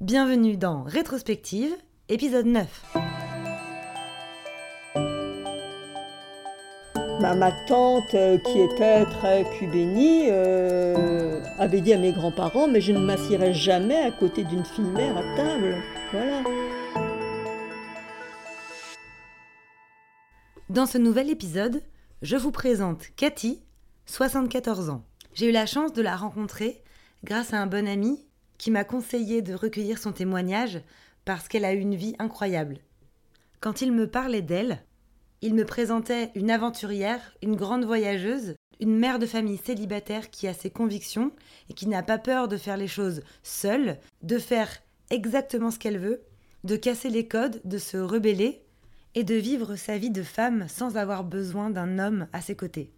Bienvenue dans Rétrospective, épisode 9. Bah, ma tante, euh, qui était très cubénie, euh, avait dit à mes grands-parents Mais je ne m'assierai jamais à côté d'une fille mère à table. Voilà. Dans ce nouvel épisode, je vous présente Cathy, 74 ans. J'ai eu la chance de la rencontrer grâce à un bon ami qui m'a conseillé de recueillir son témoignage parce qu'elle a une vie incroyable. Quand il me parlait d'elle, il me présentait une aventurière, une grande voyageuse, une mère de famille célibataire qui a ses convictions et qui n'a pas peur de faire les choses seule, de faire exactement ce qu'elle veut, de casser les codes, de se rebeller et de vivre sa vie de femme sans avoir besoin d'un homme à ses côtés.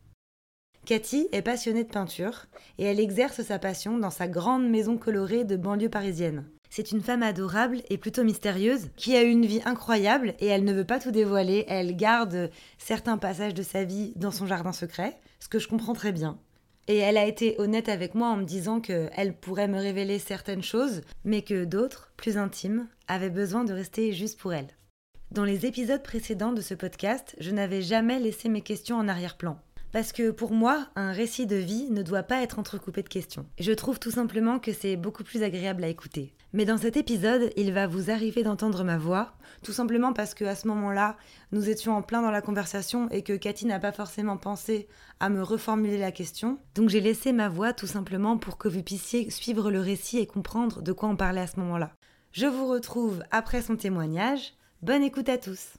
Cathy est passionnée de peinture et elle exerce sa passion dans sa grande maison colorée de banlieue parisienne. C'est une femme adorable et plutôt mystérieuse qui a une vie incroyable et elle ne veut pas tout dévoiler. Elle garde certains passages de sa vie dans son jardin secret, ce que je comprends très bien. Et elle a été honnête avec moi en me disant qu'elle pourrait me révéler certaines choses, mais que d'autres, plus intimes, avaient besoin de rester juste pour elle. Dans les épisodes précédents de ce podcast, je n'avais jamais laissé mes questions en arrière-plan. Parce que pour moi, un récit de vie ne doit pas être entrecoupé de questions. Je trouve tout simplement que c'est beaucoup plus agréable à écouter. Mais dans cet épisode, il va vous arriver d'entendre ma voix, tout simplement parce que à ce moment-là, nous étions en plein dans la conversation et que Cathy n'a pas forcément pensé à me reformuler la question. Donc j'ai laissé ma voix tout simplement pour que vous puissiez suivre le récit et comprendre de quoi on parlait à ce moment-là. Je vous retrouve après son témoignage. Bonne écoute à tous.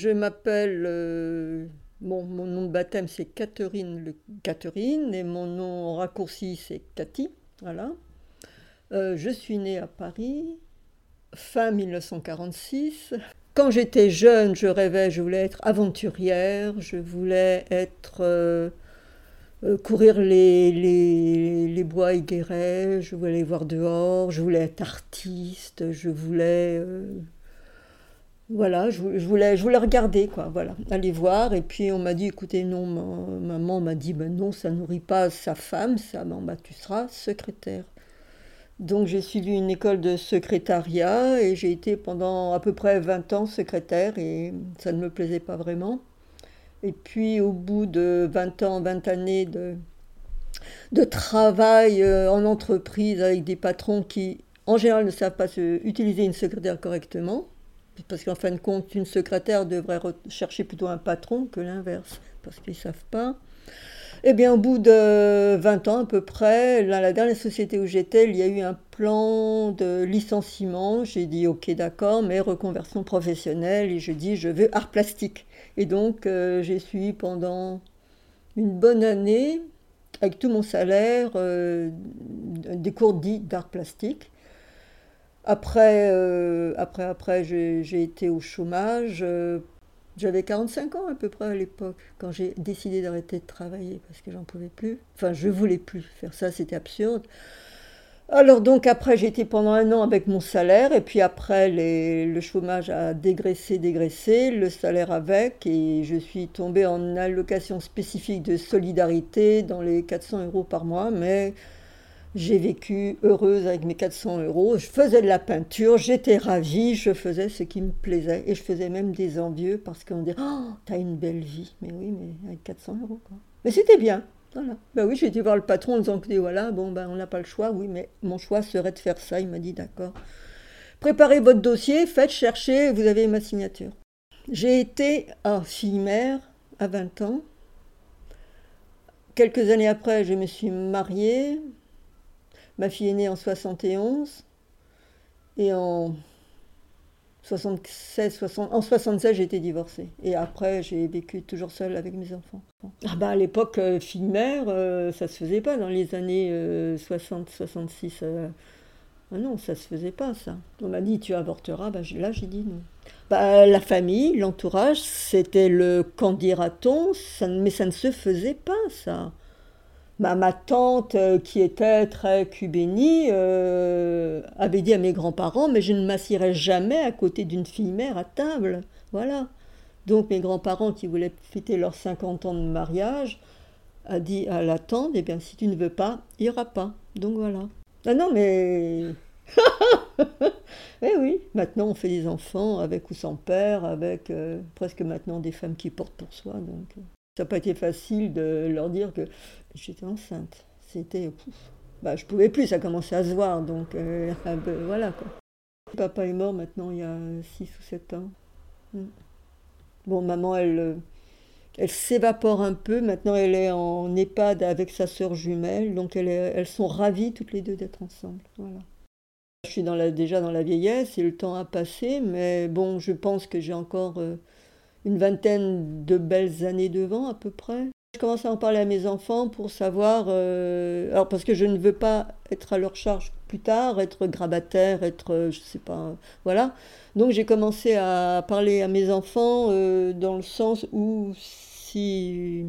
Je m'appelle euh, Mon nom de baptême c'est Catherine, le... Catherine et mon nom raccourci c'est Cathy. Voilà. Euh, je suis née à Paris fin 1946. Quand j'étais jeune, je rêvais, je voulais être aventurière, je voulais être euh, euh, courir les, bois aiguerets, je voulais voir dehors, je voulais être artiste, je voulais voilà, je, voulais, je voulais regarder, quoi, voilà, aller voir. Et puis on m'a dit, écoutez, non, maman m'a dit, ben non, ça nourrit pas sa femme, ça, ben, bah, tu seras secrétaire. Donc j'ai suivi une école de secrétariat et j'ai été pendant à peu près 20 ans secrétaire et ça ne me plaisait pas vraiment. Et puis au bout de 20 ans, 20 années de, de travail euh, en entreprise avec des patrons qui en général ne savent pas utiliser une secrétaire correctement, parce qu'en fin de compte, une secrétaire devrait chercher plutôt un patron que l'inverse, parce qu'ils ne savent pas. Eh bien, au bout de 20 ans à peu près, dans la dernière société où j'étais, il y a eu un plan de licenciement. J'ai dit ok, d'accord, mais reconversion professionnelle. Et je dis je veux art plastique. Et donc, euh, j'ai suivi pendant une bonne année, avec tout mon salaire, euh, des cours dits d'art plastique. Après, euh, après, après j'ai été au chômage. Euh, j'avais 45 ans à peu près à l'époque, quand j'ai décidé d'arrêter de travailler, parce que j'en pouvais plus. Enfin, je voulais plus faire ça, c'était absurde. Alors donc après, été pendant un an avec mon salaire, et puis après, le chômage a dégraissé, dégraissé, le salaire avec, et je suis tombée en allocation spécifique de solidarité dans les 400 euros par mois, mais j'ai vécu heureuse avec mes 400 euros. Je faisais de la peinture, j'étais ravie, je faisais ce qui me plaisait. Et je faisais même des envieux parce qu'on dit Oh, t'as une belle vie. Mais oui, mais avec 400 euros, quoi. Mais c'était bien. Voilà. Ben oui, j'ai été voir le patron en disant que voilà, bon, ben on n'a pas le choix. Oui, mais mon choix serait de faire ça. Il m'a dit D'accord. Préparez votre dossier, faites chercher, vous avez ma signature. J'ai été à fille-mère à 20 ans. Quelques années après, je me suis mariée. Ma fille est née en 71 et en 76, 60, en 76, j'ai été divorcée. Et après, j'ai vécu toujours seule avec mes enfants. Ah bah, à l'époque, euh, fille-mère, euh, ça se faisait pas dans les années 60, euh, 66. ah non, ça se faisait pas, ça. On m'a dit, tu avorteras. Bah, là, j'ai dit non. Bah, la famille, l'entourage, c'était le qu'en dira-t-on, mais ça ne se faisait pas, ça ma tante, euh, qui était très cubénie, euh, avait dit à mes grands-parents, mais je ne m'assierai jamais à côté d'une fille mère à table. Voilà. Donc mes grands-parents, qui voulaient fêter leurs 50 ans de mariage, a dit à la tante, eh bien si tu ne veux pas, il n'y aura pas. Donc voilà. Ah non, mais Eh oui, maintenant on fait des enfants avec ou sans père, avec euh, presque maintenant des femmes qui portent pour soi. Donc n'a pas été facile de leur dire que j'étais enceinte. C'était. Bah, je pouvais plus, ça commençait à se voir, donc euh, voilà quoi. Papa est mort maintenant il y a 6 ou 7 ans. Mm. Bon, maman, elle, elle s'évapore un peu. Maintenant, elle est en EHPAD avec sa sœur jumelle. Donc, elle elles sont ravies toutes les deux d'être ensemble. Voilà. Je suis déjà dans la vieillesse et le temps a passé, mais bon, je pense que j'ai encore euh, une vingtaine de belles années devant à peu près. Je commence à en parler à mes enfants pour savoir, euh, alors parce que je ne veux pas être à leur charge plus tard, être grabataire, être, euh, je sais pas, voilà. Donc j'ai commencé à parler à mes enfants dans le sens où si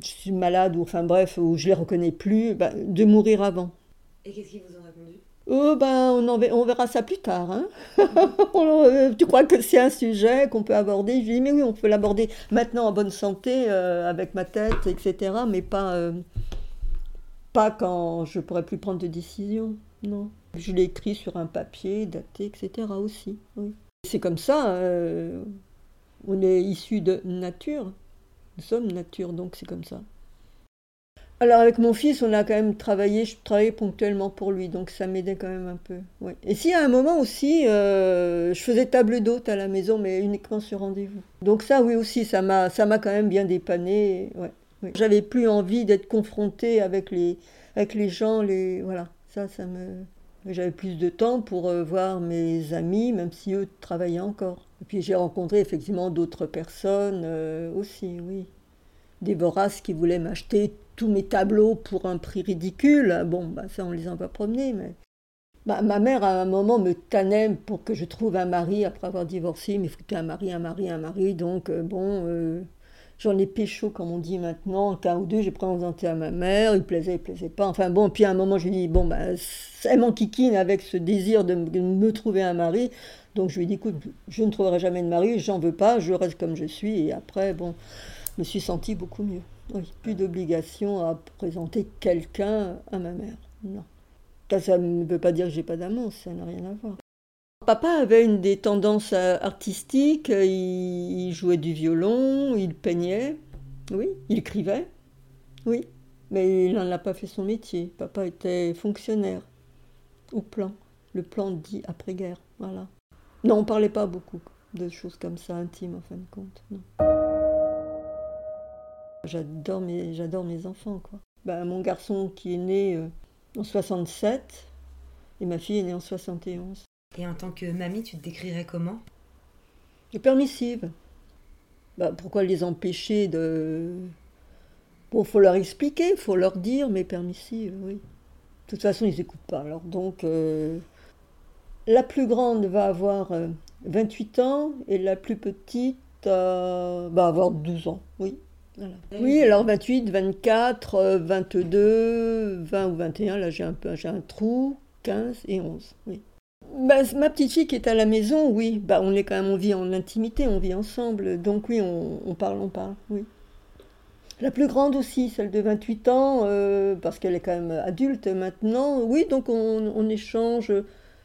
je suis malade ou enfin bref, ou je les reconnais plus, bah, de mourir avant. Et qu'est-ce qu'ils vous ont répondu? Oh ben, on, on, verra ça plus tard. Hein euh, tu crois que c'est un sujet qu'on peut aborder? Je dis, mais oui, on peut l'aborder maintenant en bonne santé, euh, avec ma tête, etc. Mais pas, euh, pas quand je pourrais plus prendre de décision. Non. Je l'ai écrit sur un papier, daté, etc. aussi. C'est comme ça. on est issu de nature. Nous sommes nature, donc c'est comme ça. Alors avec mon fils, on a quand même travaillé, je travaillais ponctuellement pour lui, donc ça m'aidait quand même un peu. Et si à un moment aussi, euh, je faisais table d'hôte à la maison, mais uniquement sur rendez-vous. Donc ça, oui aussi, ça m'a, ça m'a quand même bien dépanné. J'avais plus envie d'être confrontée avec les, avec les gens, les, voilà. Ça, ça me, j'avais plus de temps pour euh, voir mes amis, même si eux travaillaient encore. Et puis j'ai rencontré effectivement d'autres personnes euh, aussi, oui. Des voraces qui voulaient m'acheter tous mes tableaux pour un prix ridicule. Bon, bah, ça, on les pas promenés, mais. Bah, ma mère, à un moment, me tannait pour que je trouve un mari après avoir divorcé. Mais il un mari, un mari, un mari. Donc, euh, bon, euh, j'en ai pécho, comme on dit maintenant. Un ou deux, j'ai présenté à ma mère. Il plaisait, il plaisait pas. Enfin, bon, puis à un moment, je lui ai dit, bon, bah, elle m'enquiquine avec ce désir de me trouver un mari. Donc, je lui ai dit, écoute, je ne trouverai jamais de mari, j'en veux pas, je reste comme je suis. Et après, bon, je me suis sentie beaucoup mieux. Oui, plus d'obligation à présenter quelqu'un à ma mère. Non. Ça, ne veut pas dire que j'ai pas d'amant, ça n'a rien à voir. Papa avait une des tendances artistiques, il jouait du violon, il peignait, oui, il écrivait, oui, mais il n'en a pas fait son métier. Papa était fonctionnaire au plan, le plan dit après-guerre, voilà. Non, on parlait pas beaucoup de choses comme ça intimes en fin de compte. Non. J'adore mes, j'adore mes enfants. Quoi. Bah, mon garçon qui est né euh, en 67 et ma fille est née en 71. Et en tant que mamie, tu te décrirais comment? Permissive. Bah, pourquoi les empêcher de... Bon, faut leur expliquer, faut leur dire, mais permissive, oui. De toute façon, ils n'écoutent pas. Alors donc, euh, la plus grande va avoir 28 euh, ans et la plus petite va avoir 12 ans, oui. Oui, alors 28, 24, 22, 20 ou 21, là j'ai un, peu, un trou, 15 et 11. Oui. Bah, ma petite fille qui est à la maison, oui, bah, on est quand même, on vit en intimité, on vit ensemble, donc oui, on, parle, on parle, oui. La plus grande aussi, celle de 28 ans, euh, parce qu'elle est quand même adulte maintenant, oui, donc on, échange,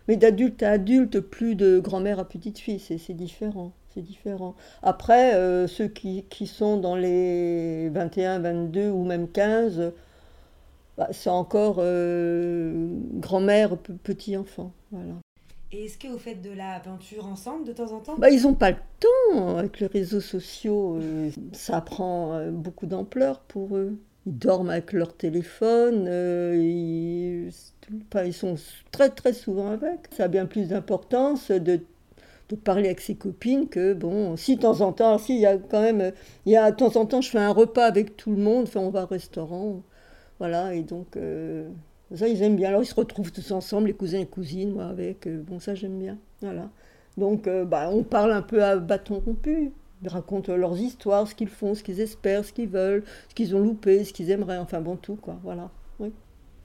mais d'adulte à adulte, plus de grand-mère à petite fille, c'est différent c'est différent. Après, euh, ceux qui, qui, sont dans les 21, 22 ou même 15, bah, c'est encore euh, grand-mère, petit enfant. Voilà. Et est-ce que vous faites de la peinture ensemble de temps en temps? Bah, Ils n'ont pas le temps. Avec les réseaux sociaux, euh, ça prend beaucoup d'ampleur pour eux. Ils dorment avec leur téléphone, ils, ils sont très très souvent avec. Ça a bien plus d'importance de de parler avec ses copines que, bon, si de temps en temps, si, il y a quand même, il y a de temps en temps, je fais un repas avec tout le monde, enfin, on va au restaurant, voilà, et donc, euh, ça, ils aiment bien. Alors, ils se retrouvent tous ensemble, les cousins et cousines, moi, avec, euh, bon, ça, j'aime bien, voilà. Donc, euh, bah, on parle un peu à bâton rompu. Ils racontent leurs histoires, ce qu'ils font, ce qu'ils espèrent, ce qu'ils veulent, ce qu'ils ont loupé, ce qu'ils aimeraient, enfin, bon, tout, quoi, voilà. Oui.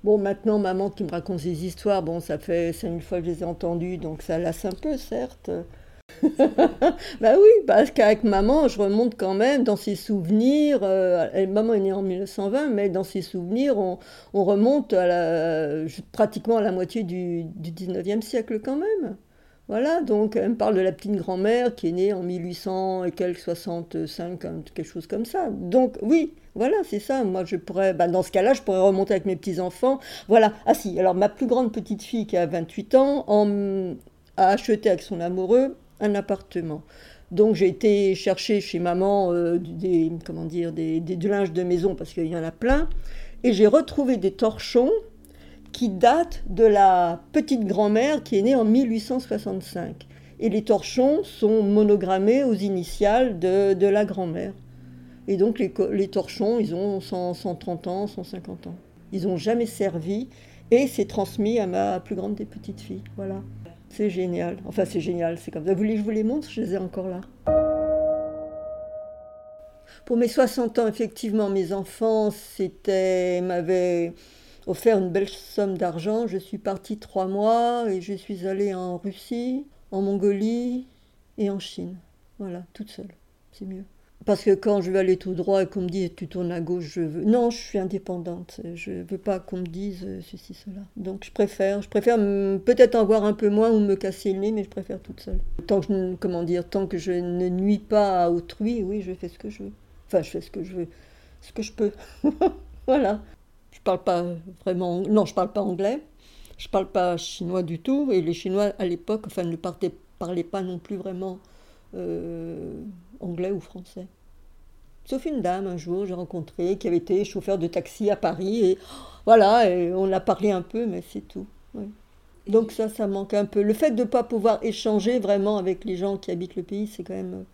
Bon, maintenant, maman qui me raconte des histoires, bon, ça fait mille fois que je les ai entendues, donc ça lasse un peu, certes. bah oui, parce qu'avec maman, je remonte quand même dans ses souvenirs. Euh, maman est née en 1920, mais dans ses souvenirs, on, remonte à la, pratiquement à la moitié du, du 19e siècle quand même. Voilà, donc elle me parle de la petite grand-mère qui est née en 1800 et quelques 65, quelque chose comme ça. Donc oui, voilà, c'est ça. Moi, je pourrais, bah, dans ce cas-là, je pourrais remonter avec mes petits-enfants. Voilà. Ah si, alors ma plus grande petite fille qui a 28 ans a acheté avec son amoureux un appartement. Donc j'ai été chercher chez maman euh, des, comment dire, des, des, du linge de maison parce qu'il y en a plein. Et j'ai retrouvé des torchons qui datent de la petite grand-mère qui est née en 1865. Et les torchons sont monogrammés aux initiales de, de la grand-mère. Et donc les, les, torchons, ils ont 130 ans, 150 ans. Ils n'ont jamais servi et c'est transmis à ma plus grande des petites filles. Voilà. C'est génial. Enfin, c'est génial, c'est comme. Vous voulez que je vous les montre? Je les ai encore là. Pour mes 60 ans, effectivement, mes enfants c'était, m'avaient offert une belle somme d'argent. Je suis partie trois mois et je suis allée en Russie, en Mongolie et en Chine. Voilà, toute seule. C'est mieux. Parce que quand je vais aller tout droit et qu'on me dit tu tournes à gauche, je veux. Non, je suis indépendante. Je ne veux pas qu'on me dise euh, ceci, cela. Donc je préfère. Je préfère peut-être en voir un peu moins ou me casser le nez, mais je préfère toute seule. Tant que comment dire, tant que je ne nuis pas à autrui, oui, je fais ce que je veux. Enfin, je fais ce que je veux. Ce que je peux. voilà. Je parle pas vraiment. Non, je parle pas anglais. Je parle pas chinois du tout. Et les Chinois, à l'époque, enfin, ne parlaient pas non plus vraiment euh, anglais ou français. Sauf une dame, un jour, j'ai rencontré, qui avait été chauffeur de taxi à Paris. Et voilà, on a parlé un peu, mais c'est tout. Donc ça, ça manque un peu. Le fait de ne pas pouvoir échanger vraiment avec les gens qui habitent le pays, c'est quand même...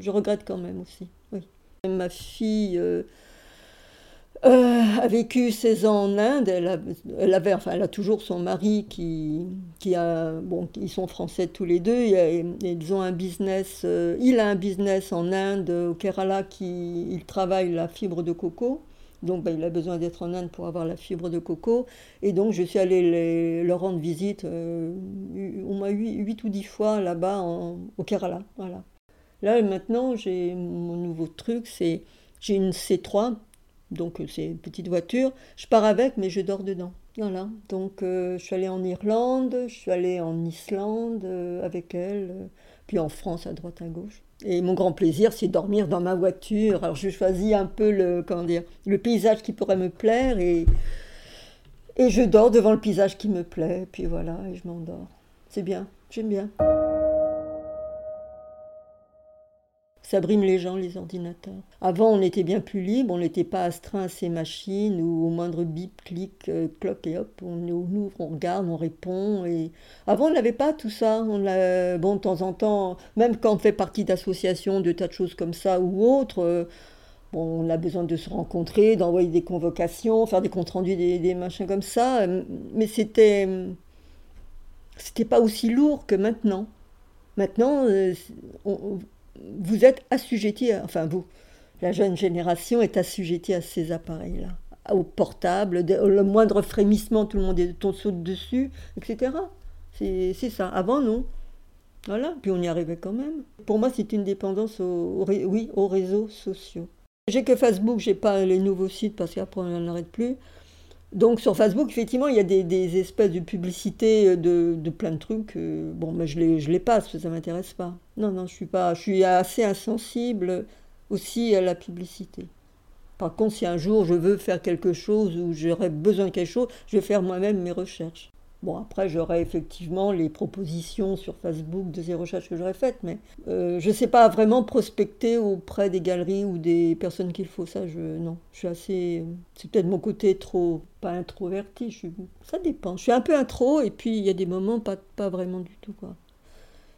Je regrette quand même aussi. Oui. Ma fille... Euh, euh, a vécu 16 ans en Inde. Elle, enfin, elle a toujours son mari qui, qui a, bon, ils sont français tous les deux. Ils ont un business. Euh, il a un business en Inde, au Kerala, qui il travaille la fibre de coco. Donc, ben, il a besoin d'être en Inde pour avoir la fibre de coco. Et donc, je suis allée leur rendre visite euh, au moins 8, ou 10 fois là-bas au Kerala. Voilà. Là, maintenant, j'ai mon nouveau truc, c'est j'ai une C3 donc euh, c'est une petite voiture. Je pars avec, mais je dors dedans. Voilà. Donc euh, je suis allée en Irlande, je suis allée en Islande euh, avec elle, puis en France à droite à gauche. Et mon grand plaisir, c'est dormir dans ma voiture. Alors je choisis un peu le, comment dire, le paysage qui pourrait me plaire et, et je dors devant le paysage qui me plaît. Puis voilà, et je m'endors. C'est bien, j'aime bien. Ça brime les gens, les ordinateurs. Avant, on était bien plus libre, on n'était pas astreint à ces machines où au moindre bip, clic, euh, cloque et hop, on ouvre, on regarde, on répond. Et... Avant, on n'avait pas tout ça. On a... Bon, de temps en temps, même quand on fait partie d'associations, de tas de choses comme ça ou autres, euh, bon, on a besoin de se rencontrer, d'envoyer des convocations, faire des comptes rendus, des, machins comme ça. Mais c'était. C'était pas aussi lourd que maintenant. Maintenant, euh, on, vous êtes assujetti, enfin vous, la jeune génération est assujettie à ces appareils-là, au portable, le moindre frémissement, tout le monde est, saute dessus, etc. C'est ça. Avant, non. Voilà, puis on y arrivait quand même. Pour moi, c'est une dépendance aux, oui, aux réseaux sociaux. J'ai que Facebook, j'ai pas les nouveaux sites parce qu'après on n'en arrête plus. Donc sur Facebook, effectivement, il y a des, espèces de publicités de, de, plein de trucs. Euh, bon, mais je les, je les passe, ça ne m'intéresse pas. Non, non, je suis, pas, je suis assez insensible aussi à la publicité. Par contre, si un jour je veux faire quelque chose ou j'aurais besoin de quelque chose, je vais faire moi-même mes recherches. Bon, après, j'aurai effectivement les propositions sur Facebook de ces recherches que j'aurais faites, mais euh, je ne sais pas vraiment prospecter auprès des galeries ou des personnes qu'il faut. Ça, je, non, je suis assez. C'est peut-être mon côté trop. pas introverti, je ça dépend. Je suis un peu intro, et puis il y a des moments pas, pas vraiment du tout, quoi.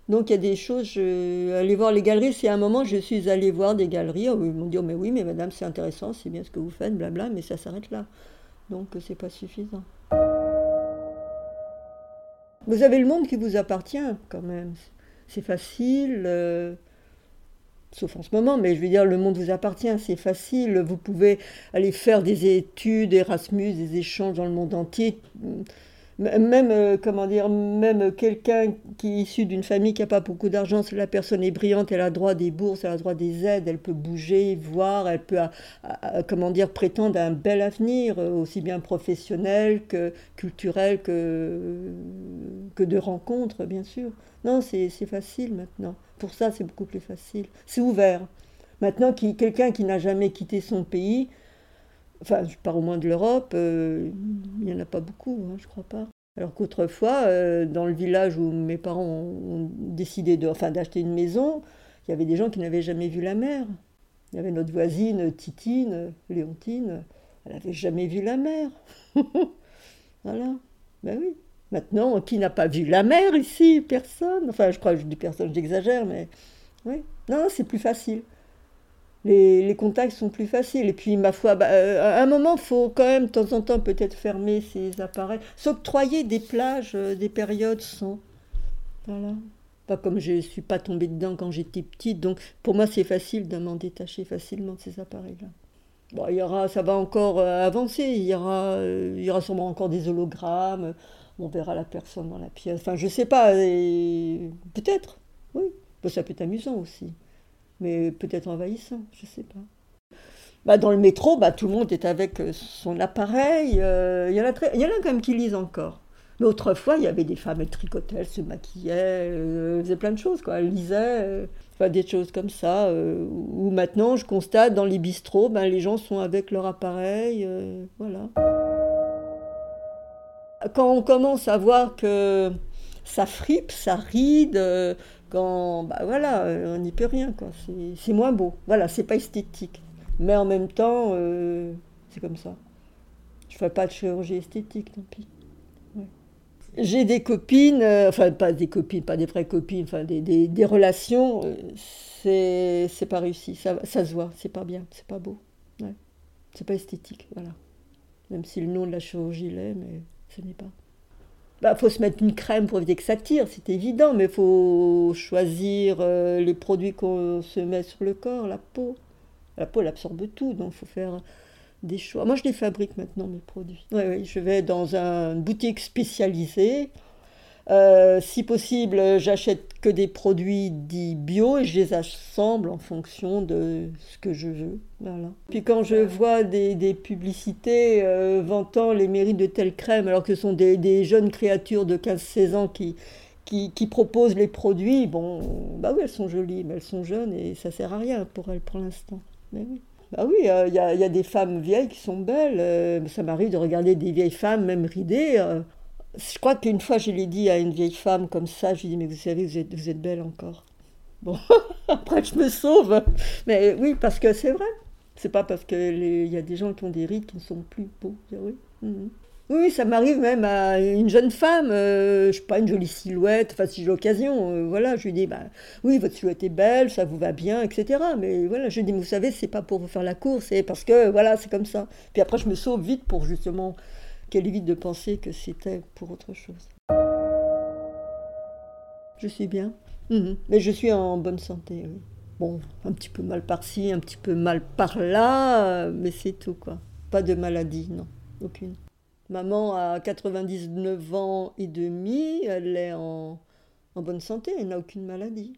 Donc il y a des choses, aller voir les galeries, c'est un moment je suis allée voir des galeries, où ils m'ont dit oh, mais oui mais madame c'est intéressant, c'est bien ce que vous faites, blabla, mais ça s'arrête là. Donc c'est pas suffisant. Vous avez le monde qui vous appartient quand même. C'est facile, euh, sauf en ce moment, mais je veux dire, le monde vous appartient, c'est facile. Vous pouvez aller faire des études, Erasmus, des échanges dans le monde entier. Même, euh, comment dire, même quelqu'un qui est issu d'une famille qui n'a pas beaucoup d'argent, si la personne est brillante, elle a droit des bourses, elle a droit des aides, elle peut bouger, voir, elle peut, comment dire, prétendre à un bel avenir, euh, aussi bien professionnel que culturel que, que de rencontres, bien sûr. Non, c'est facile maintenant. Pour ça, c'est beaucoup plus facile. C'est ouvert. Maintenant, qui, quelqu'un qui n'a jamais quitté son pays, enfin, je parle au moins de l'Europe, euh, il n'y en a pas beaucoup, hein, je crois pas. Alors qu'autrefois, euh, dans le village où mes parents ont, décidé de, enfin, d'acheter une maison, il y avait des gens qui n'avaient jamais vu la mer. Il y avait notre voisine Titine, Léontine, elle n'avait jamais vu la mer. voilà, ben oui. Maintenant, qui n'a pas vu la mer ici? Personne. Enfin, je crois que je dis personne, j'exagère, mais oui. Non, c'est plus facile. Les, contacts sont plus faciles. Et puis, ma foi, bah, euh, à un moment, faut quand même, de temps en temps, peut-être fermer ces appareils. S'octroyer des plages, euh, des périodes sans. Voilà. Pas comme je ne suis pas tombée dedans quand j'étais petite. Donc, pour moi, c'est facile de m'en détacher facilement de ces appareils-là. Bon, il y aura, ça va encore euh, avancer. Il y, aura, il y aura sûrement encore des hologrammes on verra la personne dans la pièce. Enfin, je sais pas, peut-être, oui. ça peut être amusant aussi, mais peut-être envahissant, je sais pas. Bah, dans le métro, bah, tout le monde est avec euh, son appareil. Euh, il y, en a il y en a quand même qui lisent encore. Mais autrefois, il y avait des femmes, elles tricotaient, elles se maquillaient, euh, elles faisaient plein de choses, quoi. Elles lisaient, enfin, des choses comme ça. Ou maintenant, je constate, dans les bistrots, ben, les gens sont avec leur appareil, voilà quand on commence à voir que ça fripe, ça ride, euh, quand, bah voilà, on n'y peut rien, quoi. C'est moins beau. Voilà, c'est pas esthétique. Mais en même temps, euh, c'est comme ça. Je fais pas de chirurgie esthétique, tant pis. J'ai des copines, euh, enfin pas des copines, pas des vraies copines, enfin des, relations, c'est pas réussi, ça, ça se voit, c'est pas bien, c'est pas beau. C'est pas esthétique, voilà. Même si le nom de la chirurgie l'est, mais ce n'est pas. Il bah, faut se mettre une crème pour éviter que ça tire, c'est évident, mais il faut choisir euh, les produits qu'on se met sur le corps, la peau. La peau, elle absorbe tout, donc il faut faire des choix. Moi, je les fabrique maintenant, mes produits. Oui, oui, je vais dans une boutique spécialisée euh, si possible, j'achète que des produits dits bio et je les assemble en fonction de ce que je veux. Puis quand je vois des, publicités euh, vantant les mérites de telle crème, alors que ce sont des, jeunes créatures de 15-16 ans qui, qui, proposent les produits, bon, bah oui, elles sont jolies, mais elles sont jeunes et ça sert à rien pour elles pour l'instant. Mais oui. Bah euh, il y, a des femmes vieilles qui sont belles. ça m'arrive de regarder des vieilles femmes, même ridées je crois qu'une fois, je l'ai dit à une vieille femme comme ça, je lui ai dit, mais vous savez, vous êtes, vous êtes belle encore. Bon, après, je me sauve. Mais oui, parce que c'est vrai. C'est pas parce qu'il y a des gens qui ont des rides qui ne sont plus beaux. Oui, mhm. oui ça m'arrive même à une jeune femme, euh, je sais pas, une jolie silhouette, enfin, si j'ai l'occasion, euh, voilà, je lui dis, bah, oui, votre silhouette est belle, ça vous va bien, etc. Mais voilà, je lui dis, vous savez, c'est pas pour vous faire la course, c'est parce que, voilà, c'est comme ça. Puis après, je me sauve vite pour justement qu'elle évite de penser que c'était pour autre chose. Je suis bien, mhm. mais je suis en bonne santé. Bon, un petit peu mal par-ci, un petit peu mal par-là, mais c'est tout quoi. Pas de maladie, non, aucune. Maman a 99 ans et demi, elle est en, en bonne santé, elle n'a aucune maladie.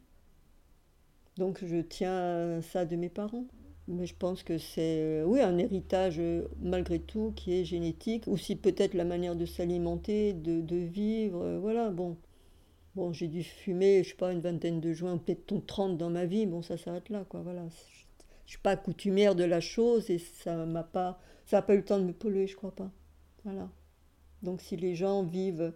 Donc je tiens ça de mes parents. Mais je pense que c'est euh, oui, un héritage euh, malgré tout qui est génétique, aussi peut-être la manière de s'alimenter, de, de, vivre. Euh, voilà, bon. Bon, j'ai dû fumer, je sais pas, une vingtaine de joints, peut-être 30 dans ma vie. Bon, ça s'arrête là, quoi. Voilà. Je suis pas coutumière de la chose et ça m'a pas, ça n'a pas eu le temps de me polluer, je crois pas. Voilà. Donc si les gens vivent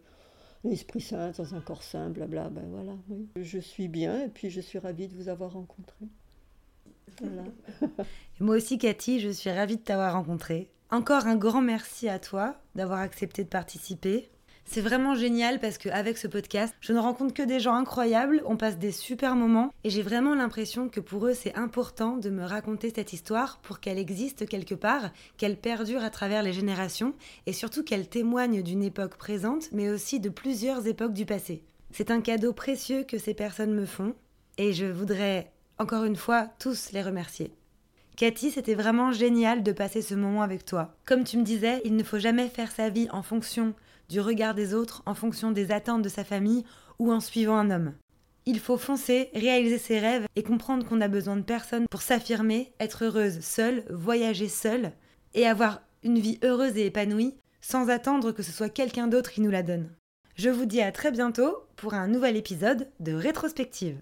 l'Esprit Saint dans un corps sain, blabla, ben voilà, oui. Je suis bien et puis je suis ravie de vous avoir rencontré. Moi aussi, Cathy, je suis ravie de t'avoir rencontré. Encore un grand merci à toi d'avoir accepté de participer. C'est vraiment génial parce qu'avec ce podcast, je ne rencontre que des gens incroyables, on passe des super moments et j'ai vraiment l'impression que pour eux c'est important de me raconter cette histoire pour qu'elle existe quelque part, qu'elle perdure à travers les générations et surtout qu'elle témoigne d'une époque présente mais aussi de plusieurs époques du passé. C'est un cadeau précieux que ces personnes me font et je voudrais encore une fois, tous les remercier. Cathy, c'était vraiment génial de passer ce moment avec toi. Comme tu me disais, il ne faut jamais faire sa vie en fonction du regard des autres en fonction des attentes de sa famille ou en suivant un homme. Il faut foncer, réaliser ses rêves et comprendre qu'on a besoin de personne pour s'affirmer, être heureuse seule, voyager seule et avoir une vie heureuse et épanouie sans attendre que ce soit quelqu'un d'autre qui nous la donne. Je vous dis à très bientôt pour un nouvel épisode de Rétrospective.